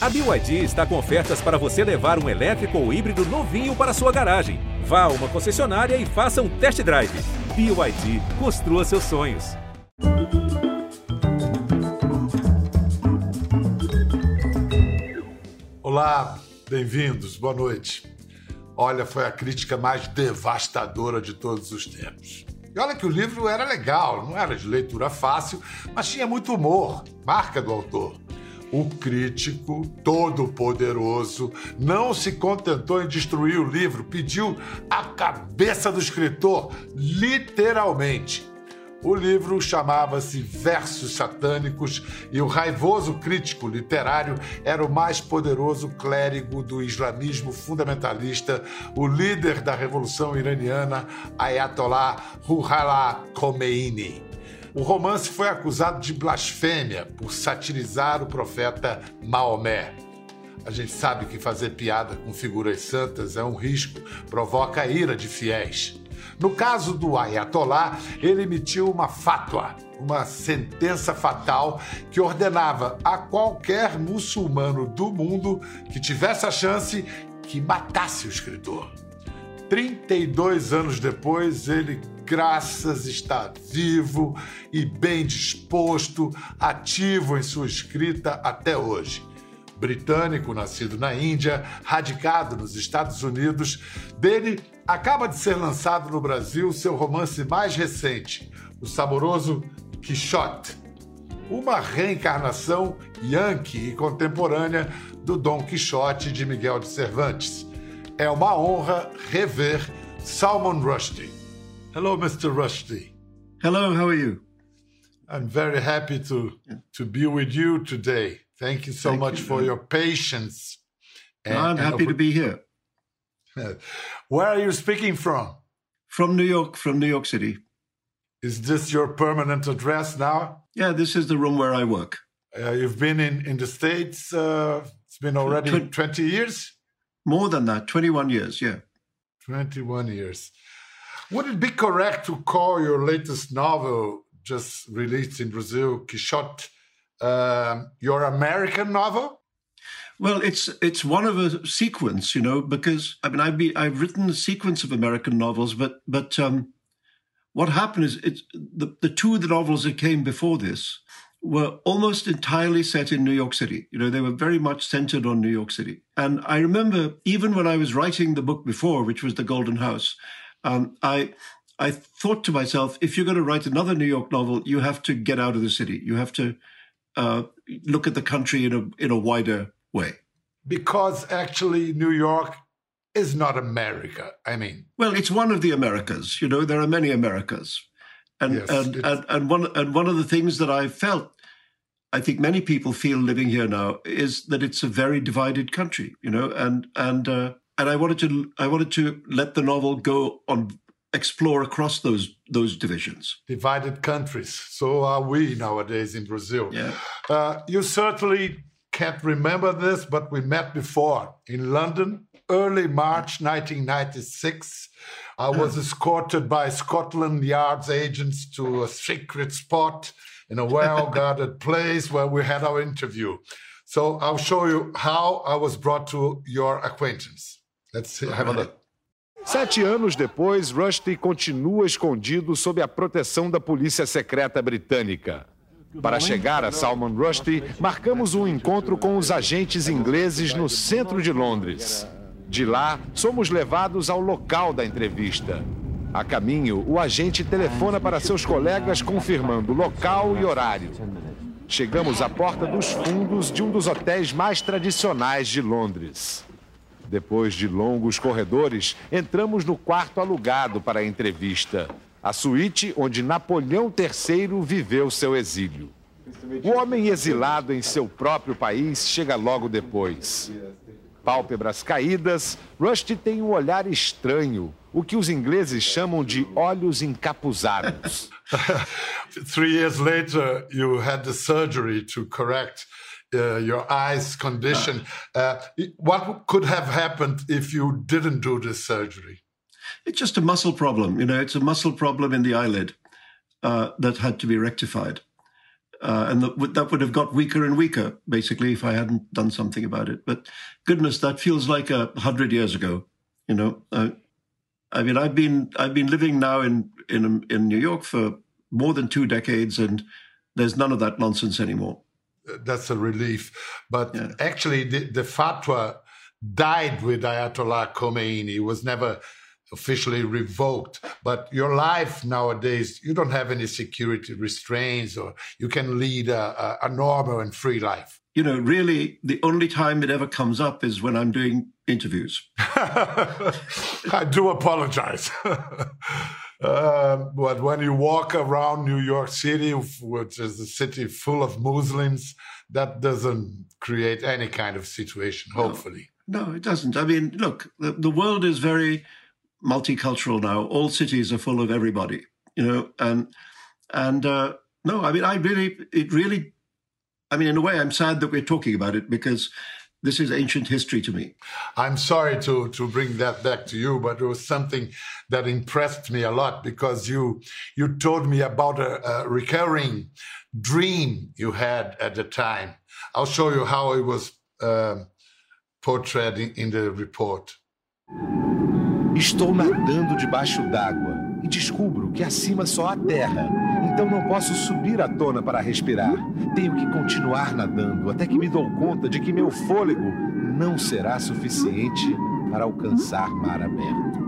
A BYD está com ofertas para você levar um elétrico ou híbrido novinho para sua garagem. Vá a uma concessionária e faça um test drive. BYD, construa seus sonhos. Olá, bem-vindos, boa noite. Olha, foi a crítica mais devastadora de todos os tempos. E olha que o livro era legal, não era de leitura fácil, mas tinha muito humor, marca do autor. O crítico todo-poderoso não se contentou em destruir o livro, pediu a cabeça do escritor, literalmente. O livro chamava-se Versos Satânicos e o raivoso crítico literário era o mais poderoso clérigo do islamismo fundamentalista, o líder da revolução iraniana, Ayatollah Ruhollah Khomeini. O romance foi acusado de blasfêmia por satirizar o profeta Maomé. A gente sabe que fazer piada com figuras santas é um risco, provoca a ira de fiéis. No caso do Ayatollah, ele emitiu uma fatwa, uma sentença fatal que ordenava a qualquer muçulmano do mundo que tivesse a chance que matasse o escritor. 32 anos depois, ele, graças, está vivo e bem disposto, ativo em sua escrita até hoje britânico, nascido na Índia, radicado nos Estados Unidos. Dele acaba de ser lançado no Brasil seu romance mais recente, o saboroso Quixote, uma reencarnação yankee e contemporânea do Dom Quixote de Miguel de Cervantes. É uma honra rever Salman Rushdie. Hello, Mr. Rushdie. Hello, how are you? I'm very happy to, to be with you today. Thank you so Thank much you. for your patience. And, I'm happy to be here. Where are you speaking from? From New York, from New York City. Is this your permanent address now? Yeah, this is the room where I work. Uh, you've been in, in the States, uh, it's been already Tw 20 years? More than that, 21 years, yeah. 21 years. Would it be correct to call your latest novel, just released in Brazil, Quixote, uh, your American novel? Well, it's it's one of a sequence, you know, because I mean, I've be, I've written a sequence of American novels, but but um, what happened is it's the the two of the novels that came before this were almost entirely set in New York City. You know, they were very much centered on New York City. And I remember even when I was writing the book before, which was The Golden House, um, I I thought to myself, if you're going to write another New York novel, you have to get out of the city. You have to uh, look at the country in a in a wider way? Because actually, New York is not America. I mean, well, it's one of the Americas. You know, there are many Americas, and yes, and, and and one and one of the things that I felt, I think many people feel living here now is that it's a very divided country. You know, and and uh, and I wanted to I wanted to let the novel go on explore across those those divisions. Divided countries. So are we nowadays in Brazil. Yeah. Uh, you certainly can't remember this, but we met before in London, early March 1996. I was escorted by Scotland Yard's agents to a secret spot in a well guarded place where we had our interview. So I'll show you how I was brought to your acquaintance. Let's see. Sete anos depois, Rushdie continua escondido sob a proteção da polícia secreta britânica. Para chegar a Salman Rushdie, marcamos um encontro com os agentes ingleses no centro de Londres. De lá, somos levados ao local da entrevista. A caminho, o agente telefona para seus colegas confirmando local e horário. Chegamos à porta dos fundos de um dos hotéis mais tradicionais de Londres. Depois de longos corredores, entramos no quarto alugado para a entrevista a suíte onde Napoleão III viveu seu exílio. O homem exilado em seu próprio país chega logo depois. Pálpebras caídas, Rusty tem um olhar estranho, o que os ingleses chamam de olhos encapuzados. Three years later, you had the surgery to correct uh, your eyes condition. Uh, what could have happened if you didn't do this surgery? It's just a muscle problem. You know, it's a muscle problem in the eyelid uh, that had to be rectified. Uh, and the, that would have got weaker and weaker, basically, if I hadn't done something about it. But goodness, that feels like a hundred years ago. You know, uh, I mean, I've been I've been living now in in in New York for more than two decades, and there's none of that nonsense anymore. That's a relief. But yeah. actually, the, the fatwa died with Ayatollah Khomeini. It was never officially revoked. But your life nowadays, you don't have any security restraints, or you can lead a, a, normal and free life. You know, really, the only time it ever comes up is when I'm doing interviews. I do apologize. uh, but when you walk around New York City, which is a city full of Muslims, that doesn't create any kind of situation, hopefully. No, no it doesn't. I mean, look, the, the world is very multicultural now. All cities are full of everybody, you know, and and uh, no, I mean, I really, it really, I mean, in a way, I'm sad that we're talking about it because this is ancient history to me. I'm sorry to to bring that back to you, but it was something that impressed me a lot because you you told me about a, a recurring dream you had at the time. I'll show you how it was uh, portrayed in, in the report. Estou nadando debaixo d'água e descubro que acima só há terra. Então não posso subir à tona para respirar. Tenho que continuar nadando até que me dou conta de que meu fôlego não será suficiente para alcançar mar aberto.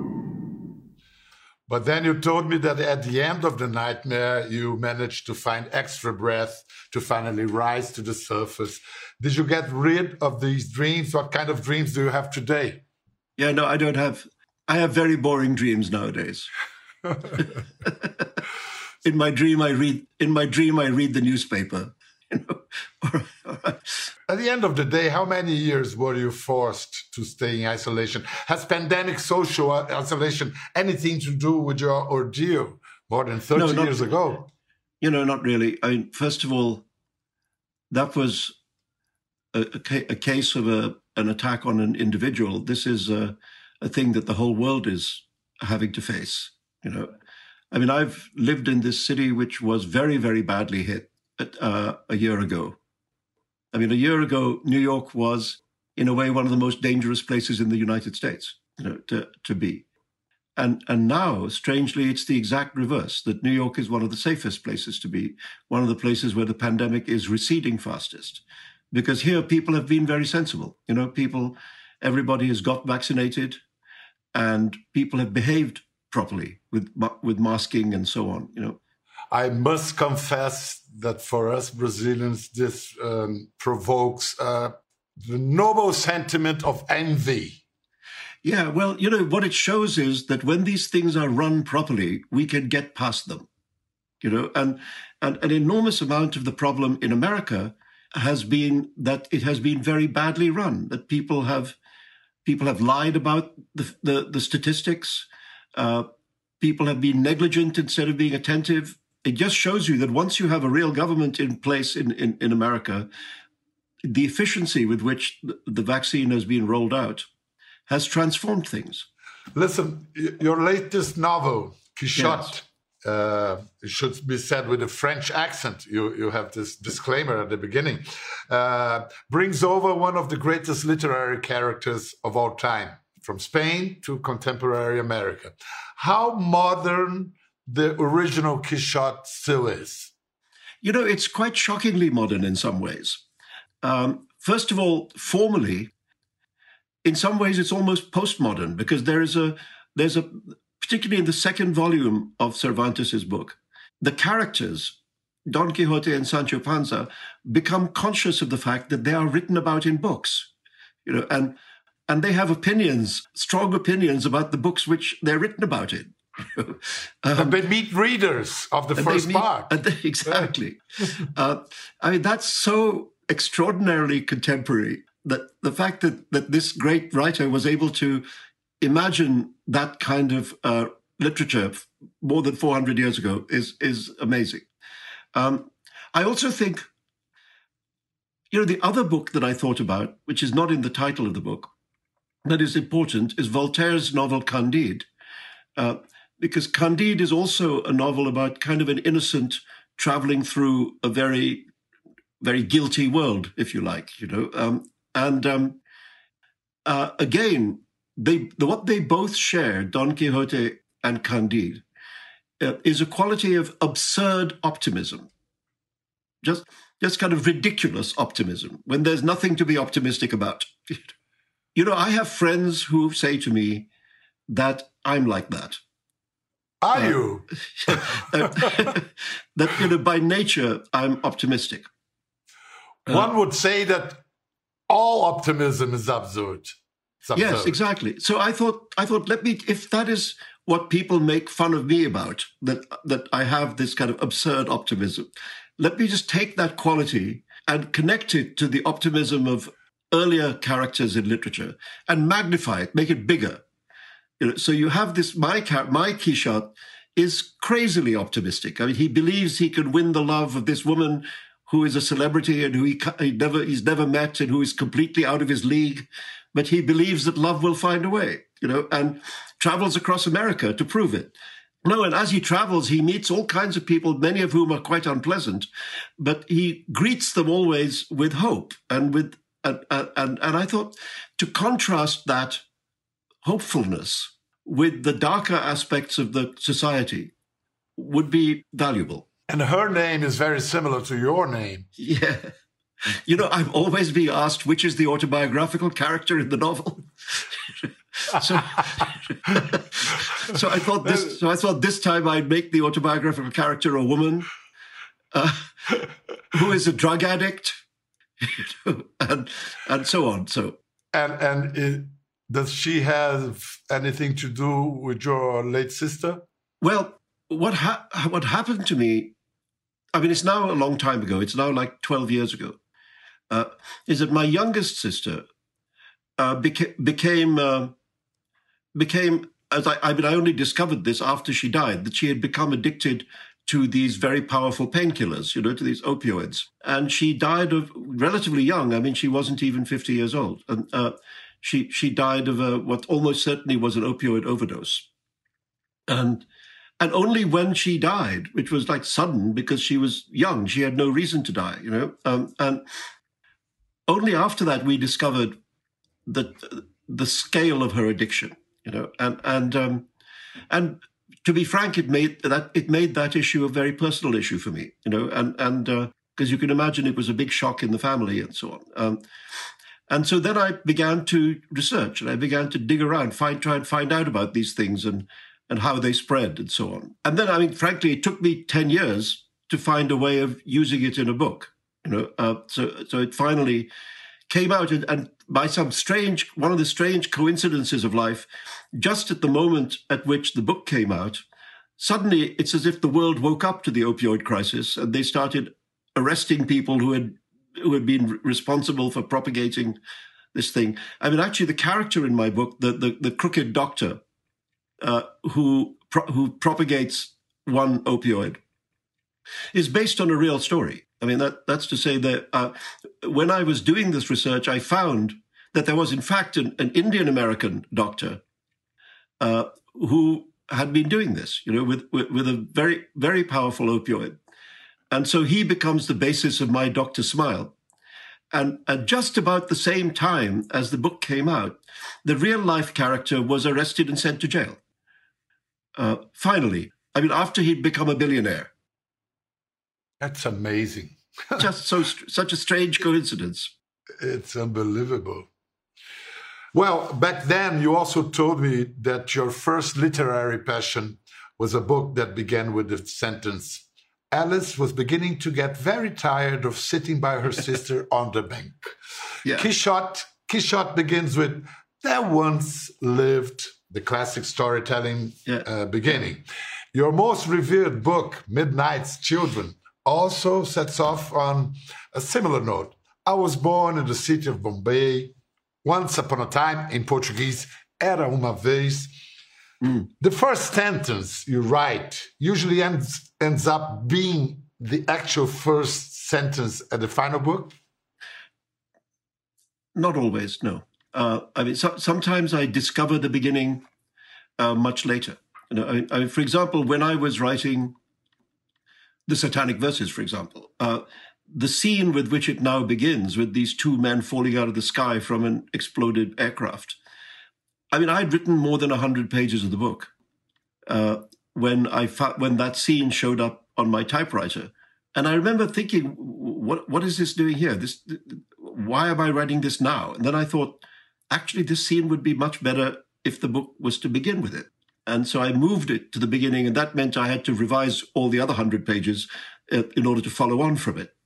But then you told me that at the end of the nightmare, you managed to find extra breath to finally rise to the surface. Did you get rid of these dreams? What kind of dreams do you have today? Yeah, no, I don't have I have very boring dreams nowadays. in my dream, I read. In my dream, I read the newspaper. You know? At the end of the day, how many years were you forced to stay in isolation? Has pandemic social isolation anything to do with your ordeal more than 30 no, years ago? You know, not really. I mean, first of all, that was a, a, a case of a, an attack on an individual. This is a, a thing that the whole world is having to face. You know, I mean, I've lived in this city which was very, very badly hit uh, a year ago. I mean, a year ago, New York was, in a way, one of the most dangerous places in the United States, you know, to, to be. And, and now, strangely, it's the exact reverse that New York is one of the safest places to be, one of the places where the pandemic is receding fastest. Because here, people have been very sensible. You know, people, everybody has got vaccinated and people have behaved properly with with masking and so on. You know, I must confess that for us Brazilians, this um, provokes uh, the noble sentiment of envy. Yeah, well, you know what it shows is that when these things are run properly, we can get past them. You know, and and an enormous amount of the problem in America has been that it has been very badly run. That people have People have lied about the, the, the statistics. Uh, people have been negligent instead of being attentive. It just shows you that once you have a real government in place in, in, in America, the efficiency with which the vaccine has been rolled out has transformed things. Listen, your latest novel, Quichotte, yes uh, it should be said with a French accent. You you have this disclaimer at the beginning. Uh, brings over one of the greatest literary characters of all time, from Spain to contemporary America. How modern the original Quixote still is? You know, it's quite shockingly modern in some ways. Um, first of all, formally, in some ways, it's almost postmodern because there is a there's a particularly in the second volume of Cervantes' book, the characters, Don Quixote and Sancho Panza, become conscious of the fact that they are written about in books, you know, and and they have opinions, strong opinions about the books which they're written about in. um, and they meet readers of the first meet, part. They, exactly. uh, I mean, that's so extraordinarily contemporary that the fact that that this great writer was able to imagine that kind of uh, literature more than 400 years ago is is amazing. Um, I also think, you know, the other book that I thought about, which is not in the title of the book, that is important, is Voltaire's novel Candide, uh, because Candide is also a novel about kind of an innocent traveling through a very, very guilty world, if you like, you know. Um, and um, uh, again, they what they both share, Don Quixote and Candide, uh, is a quality of absurd optimism. Just, just kind of ridiculous optimism when there's nothing to be optimistic about. you know, I have friends who say to me that I'm like that. Are uh, you? that, you know, by nature, I'm optimistic. Uh, One would say that all optimism is absurd. Yes, exactly. So I thought, I thought, let me, if that is what people make fun of me about, that that I have this kind of absurd optimism, let me just take that quality and connect it to the optimism of earlier characters in literature and magnify it, make it bigger. You know, so you have this my my Quichotte is crazily optimistic. I mean, he believes he can win the love of this woman who is a celebrity and who he, he never he's never met and who is completely out of his league, but he believes that love will find a way. You know, and travels across America to prove it. No, and as he travels, he meets all kinds of people, many of whom are quite unpleasant, but he greets them always with hope and with and and and I thought to contrast that hopefulness with the darker aspects of the society would be valuable. And her name is very similar to your name. Yeah. You know, I've always been asked which is the autobiographical character in the novel. so, so I thought this. So I thought this time I'd make the autobiographical character a woman uh, who is a drug addict, and and so on. So and and it, does she have anything to do with your late sister? Well, what ha- what happened to me? I mean, it's now a long time ago. It's now like twelve years ago. Uh, is that my youngest sister uh, beca- became uh, became as I, I mean, I only discovered this after she died that she had become addicted to these very powerful painkillers, you know, to these opioids, and she died of relatively young. I mean, she wasn't even fifty years old, and uh, she she died of a, what almost certainly was an opioid overdose, and and only when she died, which was like sudden because she was young, she had no reason to die, you know, um, and only after that we discovered that the scale of her addiction, you know, and and um, and to be frank, it made that it made that issue a very personal issue for me, you know, and and because uh, you can imagine it was a big shock in the family and so on. Um, and so then I began to research and I began to dig around, find, try and find out about these things and, and how they spread and so on. And then, I mean, frankly, it took me 10 years to find a way of using it in a book. You know, uh, so, so it finally came out and, and by some strange, one of the strange coincidences of life, just at the moment at which the book came out, suddenly it's as if the world woke up to the opioid crisis and they started arresting people who had who had been responsible for propagating this thing. I mean, actually, the character in my book, the the, the crooked doctor, uh, who pro- who propagates one opioid, is based on a real story. I mean, that that's to say that uh, when I was doing this research, I found that there was, in fact, an, an Indian American doctor uh, who had been doing this, you know, with, with, with a very very powerful opioid. And so he becomes the basis of my Dr. Smile. And at just about the same time as the book came out, the real life character was arrested and sent to jail. Uh, finally, I mean, after he'd become a billionaire. That's amazing. just so such a strange coincidence. It's unbelievable. Well, back then, you also told me that your first literary passion was a book that began with the sentence Alice was beginning to get very tired of sitting by her sister on the bank. Yeah. Quichotte begins with There once lived the classic storytelling yeah. uh, beginning. Your most revered book, Midnight's Children, also sets off on a similar note. I was born in the city of Bombay. Once upon a time, in Portuguese, era uma vez. Mm. The first sentence you write usually ends ends up being the actual first sentence at the final book? Not always, no. Uh, I mean, so, sometimes I discover the beginning uh, much later. You know, I, I, for example, when I was writing the Satanic Verses, for example. Uh, the scene with which it now begins, with these two men falling out of the sky from an exploded aircraft. I mean, I'd written more than 100 pages of the book uh, when, I fa- when that scene showed up on my typewriter. And I remember thinking, what, what is this doing here? This, why am I writing this now? And then I thought, actually, this scene would be much better if the book was to begin with it. And so I moved it to the beginning, and that meant I had to revise all the other 100 pages uh, in order to follow on from it.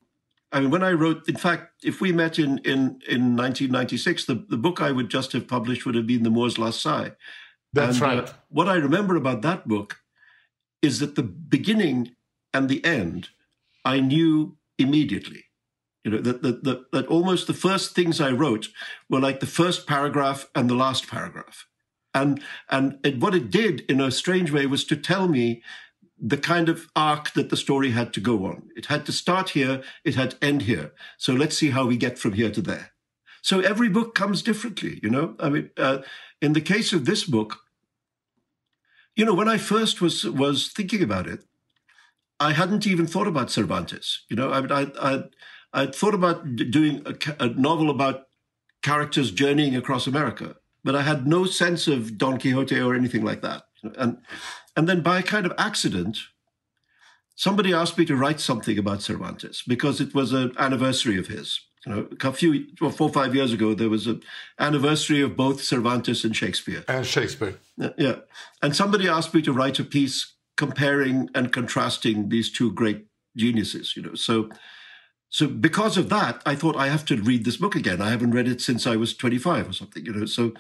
I mean, when I wrote, in fact, if we met in, in, in 1996, the, the book I would just have published would have been The Moor's Last Sigh. That's and, uh, right. Uh, what I remember about that book is that the beginning and the end I knew immediately. You know, that, that, that, that almost the first things I wrote were like the first paragraph and the last paragraph. And, and it, what it did in a strange way was to tell me the kind of arc that the story had to go on. It had to start here, it had to end here. So let's see how we get from here to there. So every book comes differently, you know. I mean, uh, in the case of this book, you know, when I first was was thinking about it, I hadn't even thought about Cervantes. You know, I I I, I thought about doing a, a novel about characters journeying across America, but I had no sense of Don Quixote or anything like that. And and then by a kind of accident, somebody asked me to write something about Cervantes because it was an anniversary of his. You know, a few, well, four or five years ago, there was an anniversary of both Cervantes and Shakespeare. And Shakespeare. Yeah. And somebody asked me to write a piece comparing and contrasting these two great geniuses, you know. So, so because of that, I thought I have to read this book again. I haven't read it since I was 25 or something, you know. So,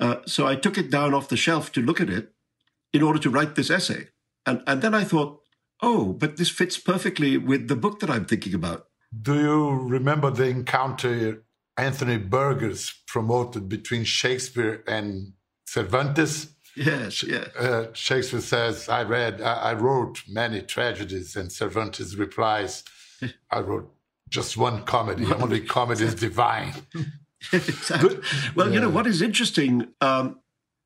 uh, so I took it down off the shelf to look at it in order to write this essay. And, and then I thought, oh, but this fits perfectly with the book that I'm thinking about. Do you remember the encounter Anthony Burgess promoted between Shakespeare and Cervantes? Yes, yes. Uh, Shakespeare says, I read, I, I, wrote many tragedies, and Cervantes replies, I wrote just one comedy. Only comedy is divine. exactly. Well, yeah. you know, what is interesting, um,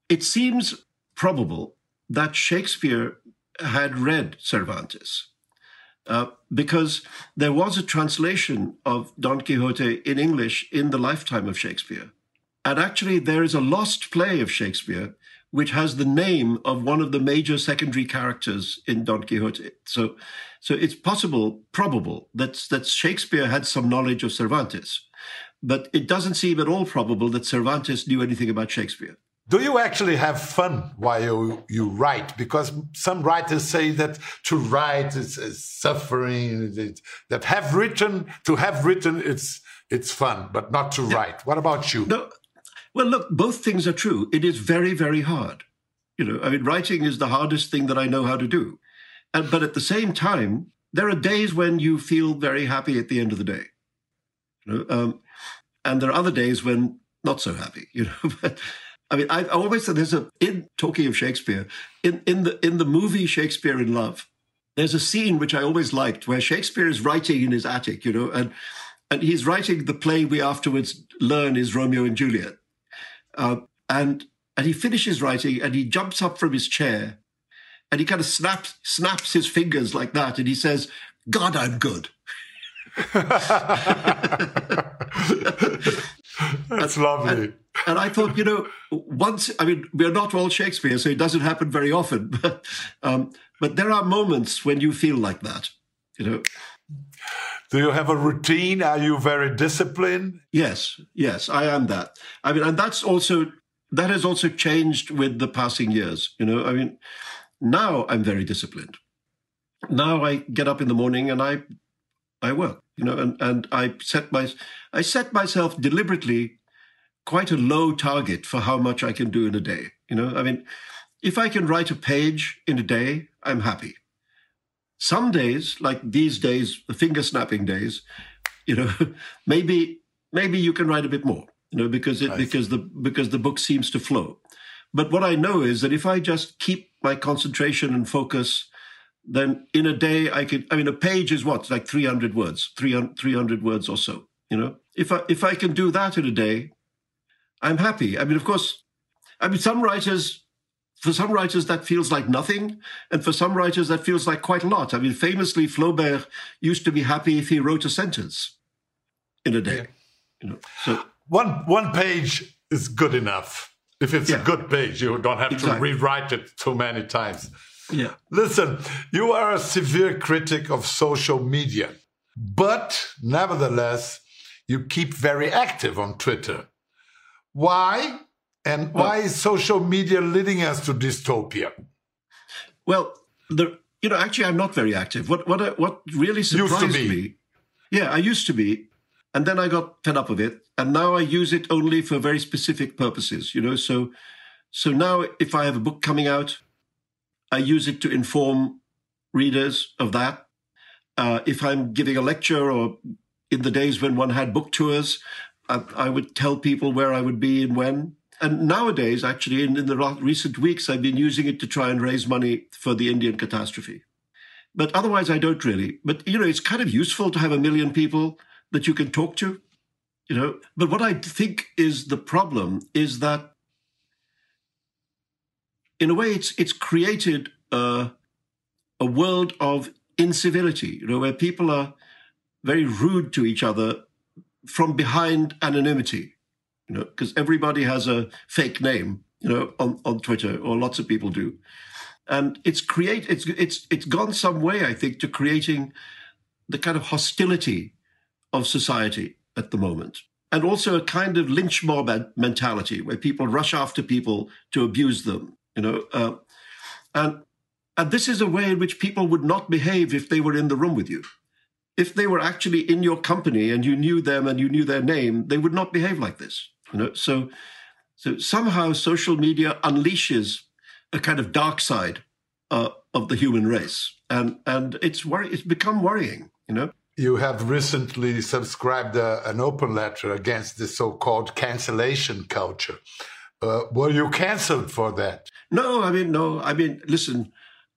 it seems probable that Shakespeare had read Cervantes. Uh, because there was a translation of Don Quixote in English in the lifetime of Shakespeare. And actually, there is a lost play of Shakespeare which has the name of one of the major secondary characters in Don Quixote. So, so it's possible, probable, that, that Shakespeare had some knowledge of Cervantes. But it doesn't seem at all probable that Cervantes knew anything about Shakespeare. Do you actually have fun while you, you write? Because some writers say that to write is, is suffering. It, that have written to have written it's it's fun, but not to yeah. write. What about you? No, well, look, both things are true. It is very very hard. You know, I mean, writing is the hardest thing that I know how to do, and, but at the same time, there are days when you feel very happy at the end of the day. You know, um, and there are other days when not so happy. You know. but I mean, I always said there's a in talking of Shakespeare in in the in the movie Shakespeare in Love. There's a scene which I always liked where Shakespeare is writing in his attic, you know, and and he's writing the play we afterwards learn is Romeo and Juliet, uh, and and he finishes writing and he jumps up from his chair, and he kind of snaps snaps his fingers like that, and he says, "God, I'm good." That's lovely. And, and, I thought, you know, once, I mean, we're not all Shakespeare, so it doesn't happen very often, but, um, but there are moments when you feel like that, you know. Do you have a routine? Are you very disciplined? Yes, yes, I am that. I mean, and that's also, that has also changed with the passing years, you know. I mean, now I'm very disciplined. Now I get up in the morning and I, I work you know, and, and I set my I set myself deliberately quite a low target for how much I can do in a day. You know, I mean, if I can write a page in a day, I'm happy. Some days, like these days, the finger snapping days, you know, maybe maybe you can write a bit more, you know, because it because the because the book seems to flow. But what I know is that if I just keep my concentration and focus then in a day I could, I mean, a page is what, like 300 words, 300, 300 words or so, you know? If I, if I can do that in a day, I'm happy. I mean, of course, I mean, some writers for some writers that feels like nothing, and for some writers that feels like quite a lot. I mean, famously, Flaubert used to be happy if he wrote a sentence in a day. Yeah. You know, so one one page is good enough. If it's yeah. a good page, you don't have exactly. to rewrite it too many times. Yeah. Listen, you are a severe critic of social media, but nevertheless, you keep very active on Twitter. Why? And well, why is social media leading us to dystopia? Well, the you know, actually, I'm not very active. What what what really surprised me? Yeah, I used to be, and then I got fed up of it, and now I use it only for very specific purposes. You know, so so now if I have a book coming out, I use it to inform readers of that. Uh, if I'm giving a lecture or in the days when one had book tours, I, I would tell people where I would be and when. And nowadays, actually, in, in the recent weeks, I've been using it to try and raise money for the Indian catastrophe. But otherwise, I don't really. But, you know, it's kind of useful to have a million people that you can talk to, you know. But what I think is the problem is that, in a way, it's, it's created a, a world of incivility, you know, where people are very rude to each other from behind anonymity you know, because everybody has a fake name, you know, on, on Twitter, or lots of people do. And it's create it's it's it's gone some way, I think, to creating the kind of hostility of society at the moment. And also a kind of lynch mob mentality where people rush after people to abuse them, you know. Uh, and and this is a way in which people would not behave if they were in the room with you. If they were actually in your company and you knew them and you knew their name, they would not behave like this. You know, so so somehow social media unleashes a kind of dark side uh, of the human race, and and it's worry it's become worrying. You know. You have recently subscribed uh, an open letter against the so-called cancellation culture. Uh, were you cancelled for that? No, I mean no. I mean, listen,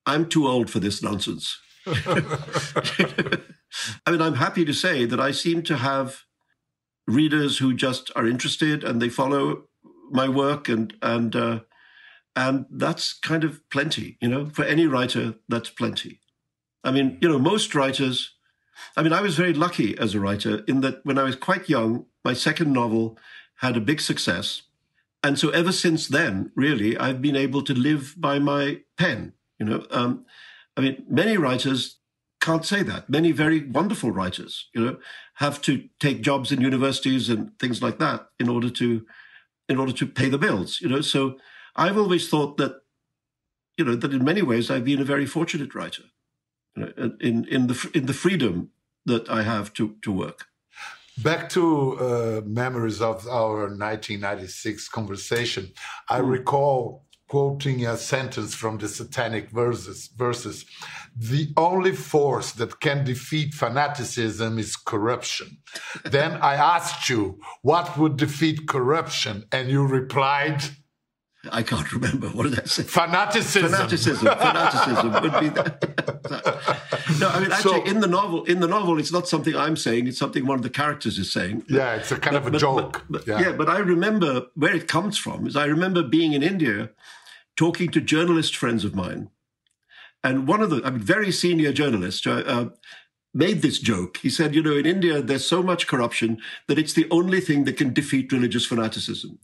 I'm too old for this nonsense. I mean, I'm happy to say that I seem to have readers who just are interested and they follow my work and and uh, and that's kind of plenty you know for any writer that's plenty. I mean you know most writers i mean i was very lucky as a writer in that when i was quite young my second novel had a big success. And so ever since then really i've been able to live by my pen you know. Um, i mean many writers can't say that. Many very wonderful writers, you know, have to take jobs in universities and things like that in order to in order to pay the bills, you know. So I've always thought that, you know, that in many ways I've been a very fortunate writer, you know, in in the in the freedom that I have to to work. Back to uh, memories of our 1996 conversation, I mm. recall quoting a sentence from the Satanic verses, verses the only force that can defeat fanaticism is corruption. then I asked you, what would defeat corruption? And you replied, I can't remember. What did I say? Fanaticism. Fanaticism. Fanaticism would be that. no, I mean, actually, so, in the novel, in the novel, it's not something I'm saying. It's something one of the characters is saying. Yeah, it's a kind but, of a but, joke. But, yeah. yeah, but I remember where it comes from. Is I remember being in India, talking to journalist friends of mine, and one of the, I mean, very senior journalists uh, uh, made this joke. He said, you know, in India, there's so much corruption that it's the only thing that can defeat religious fanaticism.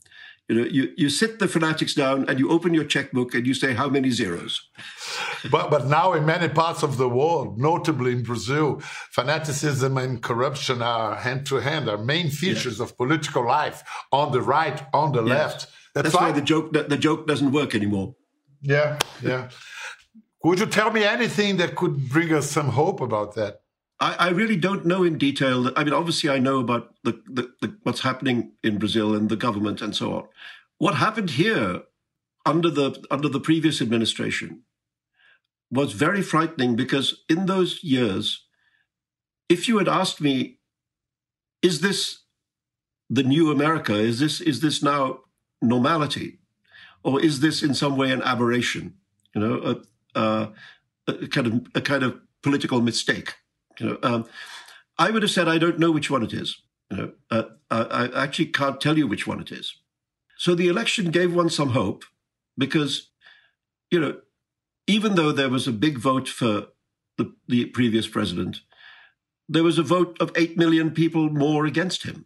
You know, you, you sit the fanatics down and you open your checkbook and you say, how many zeros? but, but now in many parts of the world, notably in Brazil, fanaticism and corruption are hand to hand, are main features of political life on the right, on the yes. left. That's, That's why the joke, the joke doesn't work anymore. Yeah, yeah. Would you tell me anything that could bring us some hope about that? I, I really don't know in detail. I mean, obviously, I know about the, the, the, what's happening in Brazil and the government and so on. What happened here under the under the previous administration was very frightening because in those years, if you had asked me, "Is this the new America? Is this is this now normality, or is this in some way an aberration?" You know, uh, a kind of a kind of political mistake. You know, um, I would have said I don't know which one it is. You know, uh, I, I actually can't tell you which one it is. So the election gave one some hope because you know, even though there was a big vote for the, the previous president, there was a vote of 8 million people more against him.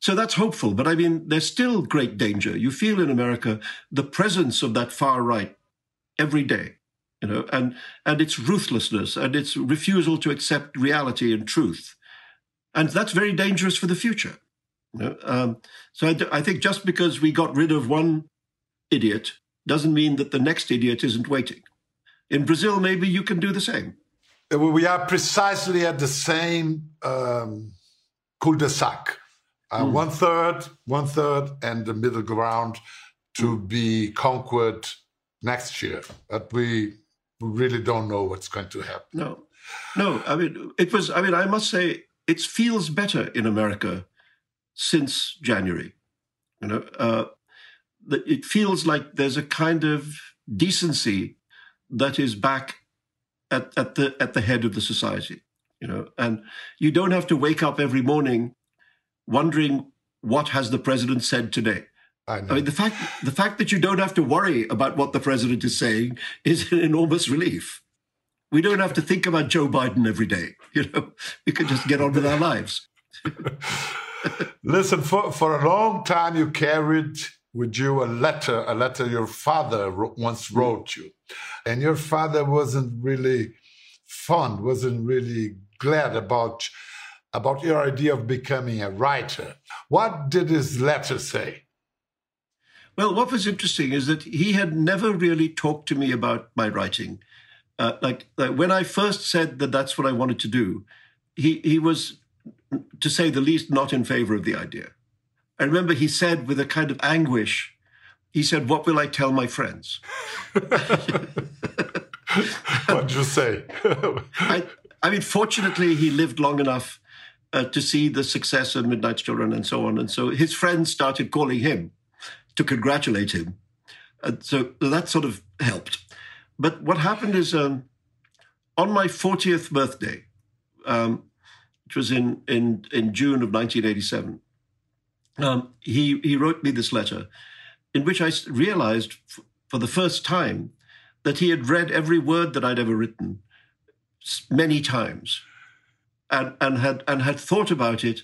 So that's hopeful. But I mean, there's still great danger. You feel in America the presence of that far right every day, you know, and, and its ruthlessness and its refusal to accept reality and truth. And that's very dangerous for the future. You know? um, so I, I think just because we got rid of one idiot doesn't mean that the next idiot isn't waiting. In Brazil, maybe you can do the same. We are precisely at the same um, cul-de-sac. Uh, mm. One third, one third, and the middle ground to be conquered next year. But we, we really don't know what's going to happen. No, no. I mean, it was. I mean, I must say, it feels better in America since January. You know, uh, it feels like there's a kind of decency that is back at, at the at the head of the society. You know, and you don't have to wake up every morning wondering what has the president said today. I, I, mean, the fact the fact that you don't have to worry about what the president is saying is an enormous relief. We don't have to think about Joe Biden every day. You know, we can just get on with our lives. Listen, for, for a long time you carried with you a letter, a letter your father once wrote you. And your father wasn't really fond, wasn't really glad about, about your idea of becoming a writer. What did his letter say? Well, what was interesting is that he had never really talked to me about my writing. Uh, like, like when I first said that that's what I wanted to do, he, he was, to say the least, not in favor of the idea. I remember he said with a kind of anguish, he said, What will I tell my friends? What'd you say? I, I, mean, fortunately, he lived long enough uh, to see the success of Midnight's Children and so on. And so his friends started calling him to congratulate him. And so that sort of helped. But what happened is um, on my 40th birthday, um, which was in, in, in June of 1987, um, he, he wrote me this letter in which I realized f- for the first time that he had read every word that I'd ever written many times and, and, had, and had thought about it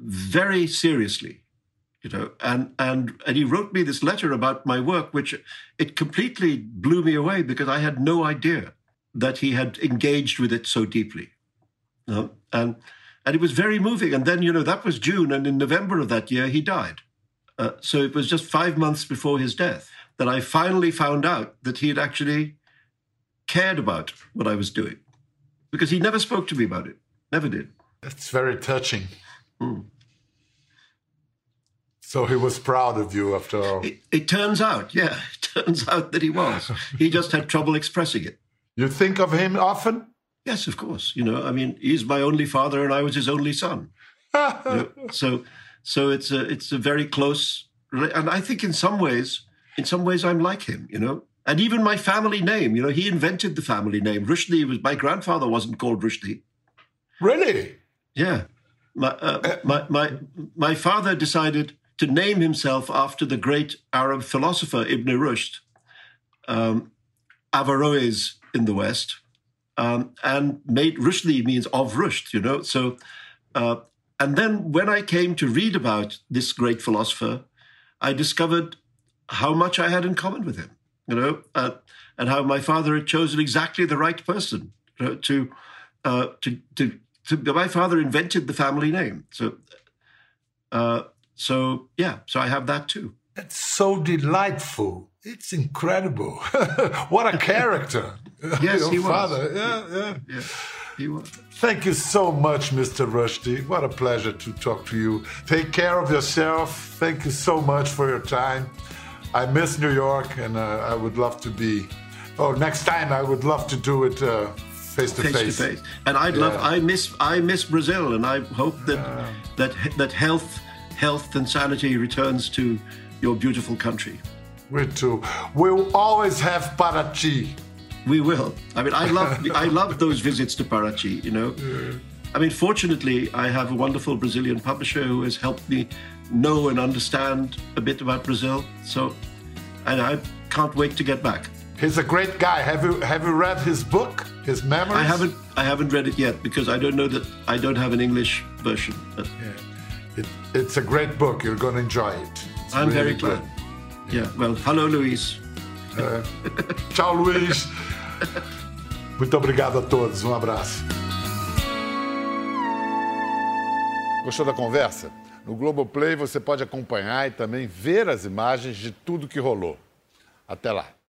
very seriously. You know, and, and and he wrote me this letter about my work, which it completely blew me away because I had no idea that he had engaged with it so deeply. You know? And and it was very moving. And then, you know, that was June. And in November of that year, he died. Uh, so it was just five months before his death that I finally found out that he had actually cared about what I was doing because he never spoke to me about it, never did. It's very touching. Mm. So he was proud of you after all. It, it, turns out, yeah, it turns out that he was. he just had trouble expressing it. You think of him often? Yes, of course. You know, I mean, he's my only father, and I was his only son. you know, so, so it's a it's a very close, and I think in some ways, in some ways, I'm like him. You know, and even my family name. You know, he invented the family name. Rushdie was my grandfather wasn't called Rushdie. Really? Yeah. My, uh, uh, my my my father decided to name himself after the great Arab philosopher Ibn Rushd, um, Averroes in the West um, and made Rushdie means of Rushd, you know. So, uh, and then when I came to read about this great philosopher, I discovered how much I had in common with him, you know, uh, and how my father had chosen exactly the right person you know, to, uh, to, to, to, My father invented the family name, so, uh, so yeah, so I have that too. That's so delightful. It's incredible. what a character. yes, Your he father. was. Yeah, yeah. yeah. He was. Thank you so much, Mr. Rushdie. What a pleasure to talk to you. Take care of yourself. Thank you so much for your time. I miss New York, and uh, I would love to be. Oh, next time I would love to do it uh, face to face. Face to face. And I'd yeah. love. I miss. I miss Brazil, and I hope that that that health, health and sanity returns to your beautiful country. We too. We'll always have Paraty. We will. I mean, I love I love those visits to Paraty. You know, yeah. I mean, fortunately, I have a wonderful Brazilian publisher who has helped me know and understand a bit about Brazil. So, and I can't wait to get back. He's a great guy. Have you have you read his book, his memoirs? I haven't I haven't read it yet because I don't know that I don't have an English version. But Yeah. It, it's a great book. You're going to enjoy it. It's I'm really very glad. Yeah. Well, hello, Luis. Tchau, Luiz. Muito obrigado a todos. Um abraço. Gostou da conversa? No Globoplay você pode acompanhar e também ver as imagens de tudo que rolou. Até lá.